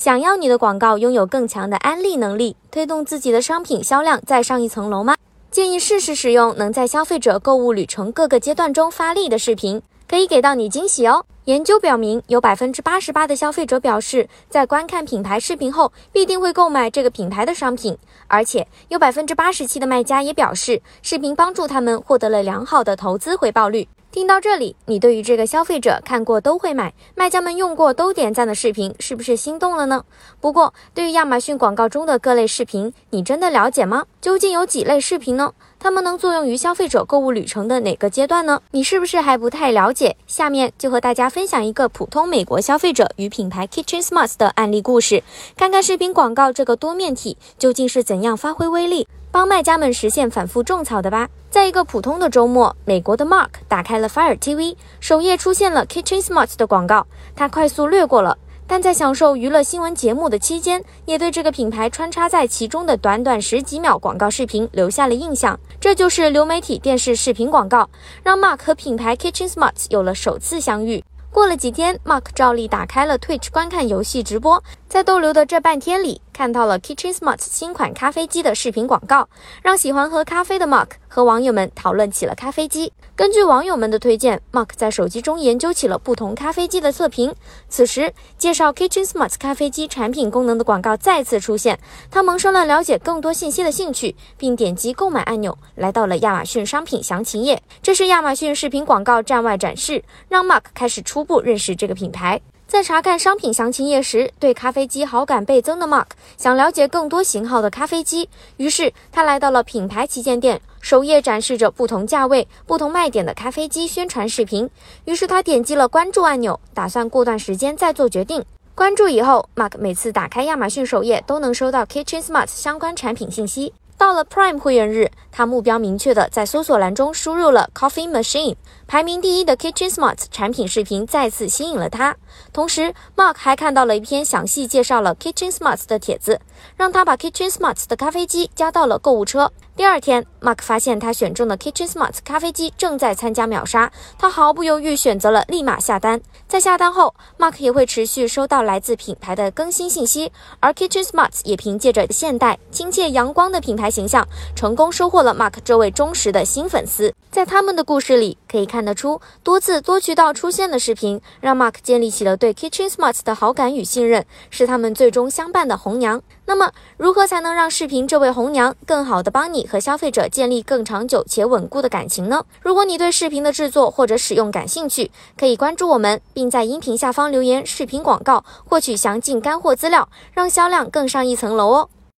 想要你的广告拥有更强的安利能力，推动自己的商品销量再上一层楼吗？建议试试使用能在消费者购物旅程各个阶段中发力的视频，可以给到你惊喜哦。研究表明，有百分之八十八的消费者表示，在观看品牌视频后必定会购买这个品牌的商品，而且有百分之八十七的卖家也表示，视频帮助他们获得了良好的投资回报率。听到这里，你对于这个消费者看过都会买，卖家们用过都点赞的视频，是不是心动了呢？不过，对于亚马逊广告中的各类视频，你真的了解吗？究竟有几类视频呢？它们能作用于消费者购物旅程的哪个阶段呢？你是不是还不太了解？下面就和大家分享一个普通美国消费者与品牌 Kitchen Smarts 的案例故事，看看视频广告这个多面体究竟是怎样发挥威力。帮卖家们实现反复种草的吧。在一个普通的周末，美国的 Mark 打开了 Fire TV，首页出现了 Kitchen Smart 的广告，他快速略过了，但在享受娱乐新闻节目的期间，也对这个品牌穿插在其中的短短十几秒广告视频留下了印象。这就是流媒体电视视频广告，让 Mark 和品牌 Kitchen Smart 有了首次相遇。过了几天，Mark 照例打开了 Twitch 观看游戏直播，在逗留的这半天里，看到了 Kitchen Smart 新款咖啡机的视频广告，让喜欢喝咖啡的 Mark 和网友们讨论起了咖啡机。根据网友们的推荐，Mark 在手机中研究起了不同咖啡机的测评。此时，介绍 Kitchen Smart 咖啡机产品功能的广告再次出现，他萌生了了解更多信息的兴趣，并点击购买按钮，来到了亚马逊商品详情页。这是亚马逊视频广告站外展示，让 Mark 开始初步认识这个品牌。在查看商品详情页时，对咖啡机好感倍增的 Mark 想了解更多型号的咖啡机，于是他来到了品牌旗舰店。首页展示着不同价位、不同卖点的咖啡机宣传视频，于是他点击了关注按钮，打算过段时间再做决定。关注以后，Mark 每次打开亚马逊首页都能收到 Kitchen Smart 相关产品信息。到了 Prime 会员日，他目标明确的在搜索栏中输入了 Coffee Machine，排名第一的 Kitchen Smarts 产品视频再次吸引了他。同时，Mark 还看到了一篇详细介绍了 Kitchen Smarts 的帖子，让他把 Kitchen Smarts 的咖啡机加到了购物车。第二天，Mark 发现他选中的 Kitchen Smarts 咖啡机正在参加秒杀，他毫不犹豫选择了立马下单。在下单后，Mark 也会持续收到来自品牌的更新信息，而 Kitchen Smarts 也凭借着现代、亲切、阳光的品牌形象，成功收获了 Mark 这位忠实的新粉丝。在他们的故事里，可以看得出多次多渠道出现的视频，让 Mark 建立起了对 Kitchen Smarts 的好感与信任，是他们最终相伴的红娘。那么，如何才能让视频这位红娘更好的帮你和消费者建立更长久且稳固的感情呢？如果你对视频的制作或者使用感兴趣，可以关注我们，并在音频下方留言“视频广告”，获取详尽干货资料，让销量更上一层楼哦。